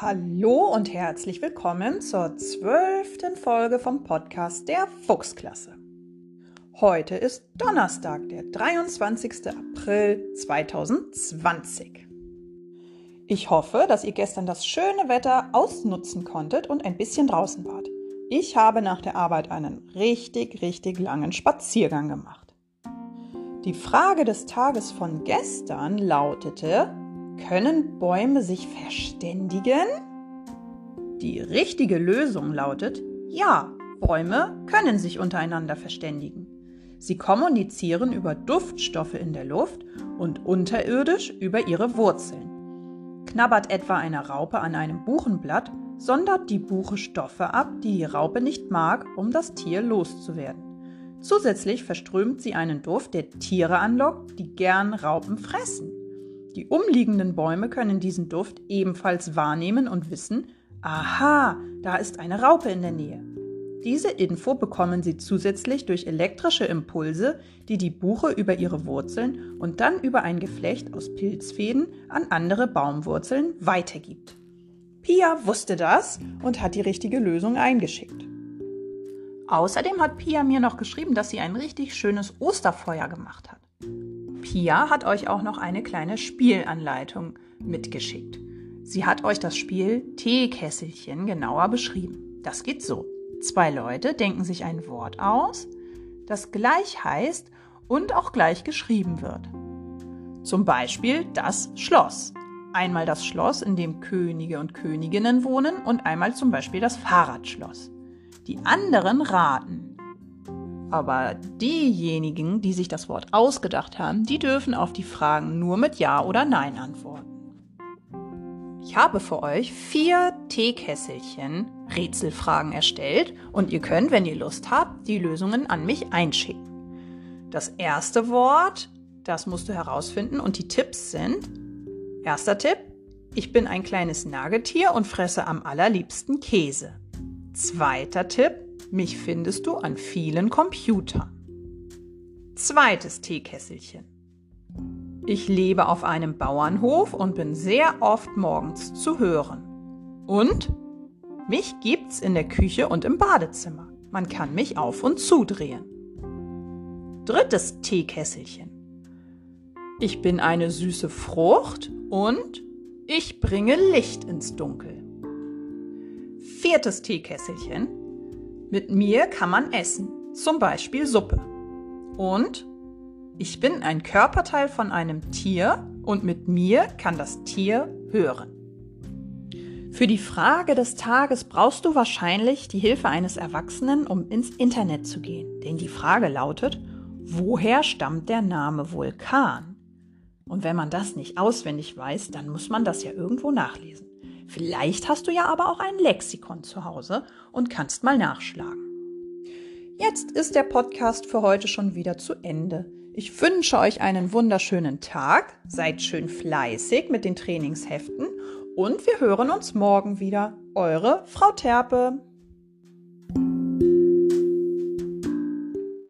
Hallo und herzlich willkommen zur zwölften Folge vom Podcast der Fuchsklasse. Heute ist Donnerstag, der 23. April 2020. Ich hoffe, dass ihr gestern das schöne Wetter ausnutzen konntet und ein bisschen draußen wart. Ich habe nach der Arbeit einen richtig, richtig langen Spaziergang gemacht. Die Frage des Tages von gestern lautete, können Bäume sich verständigen? Die richtige Lösung lautet, ja, Bäume können sich untereinander verständigen. Sie kommunizieren über Duftstoffe in der Luft und unterirdisch über ihre Wurzeln. Knabbert etwa eine Raupe an einem Buchenblatt, sondert die Buche Stoffe ab, die die Raupe nicht mag, um das Tier loszuwerden. Zusätzlich verströmt sie einen Duft, der Tiere anlockt, die gern Raupen fressen. Die umliegenden Bäume können diesen Duft ebenfalls wahrnehmen und wissen, aha, da ist eine Raupe in der Nähe. Diese Info bekommen sie zusätzlich durch elektrische Impulse, die die Buche über ihre Wurzeln und dann über ein Geflecht aus Pilzfäden an andere Baumwurzeln weitergibt. Pia wusste das und hat die richtige Lösung eingeschickt. Außerdem hat Pia mir noch geschrieben, dass sie ein richtig schönes Osterfeuer gemacht hat. Pia hat euch auch noch eine kleine Spielanleitung mitgeschickt. Sie hat euch das Spiel Teekesselchen genauer beschrieben. Das geht so. Zwei Leute denken sich ein Wort aus, das gleich heißt und auch gleich geschrieben wird. Zum Beispiel das Schloss. Einmal das Schloss, in dem Könige und Königinnen wohnen und einmal zum Beispiel das Fahrradschloss. Die anderen raten. Aber diejenigen, die sich das Wort ausgedacht haben, die dürfen auf die Fragen nur mit Ja oder Nein antworten. Ich habe für euch vier Teekesselchen Rätselfragen erstellt und ihr könnt, wenn ihr Lust habt, die Lösungen an mich einschicken. Das erste Wort, das musst du herausfinden und die Tipps sind, erster Tipp, ich bin ein kleines Nagetier und fresse am allerliebsten Käse. Zweiter Tipp, mich findest du an vielen Computern. Zweites Teekesselchen. Ich lebe auf einem Bauernhof und bin sehr oft morgens zu hören. Und mich gibt's in der Küche und im Badezimmer. Man kann mich auf und zudrehen. Drittes Teekesselchen. Ich bin eine süße Frucht und ich bringe Licht ins Dunkel. Viertes Teekesselchen. Mit mir kann man essen, zum Beispiel Suppe. Und ich bin ein Körperteil von einem Tier und mit mir kann das Tier hören. Für die Frage des Tages brauchst du wahrscheinlich die Hilfe eines Erwachsenen, um ins Internet zu gehen. Denn die Frage lautet, woher stammt der Name Vulkan? Und wenn man das nicht auswendig weiß, dann muss man das ja irgendwo nachlesen. Vielleicht hast du ja aber auch ein Lexikon zu Hause und kannst mal nachschlagen. Jetzt ist der Podcast für heute schon wieder zu Ende. Ich wünsche euch einen wunderschönen Tag, seid schön fleißig mit den Trainingsheften und wir hören uns morgen wieder. Eure Frau Terpe.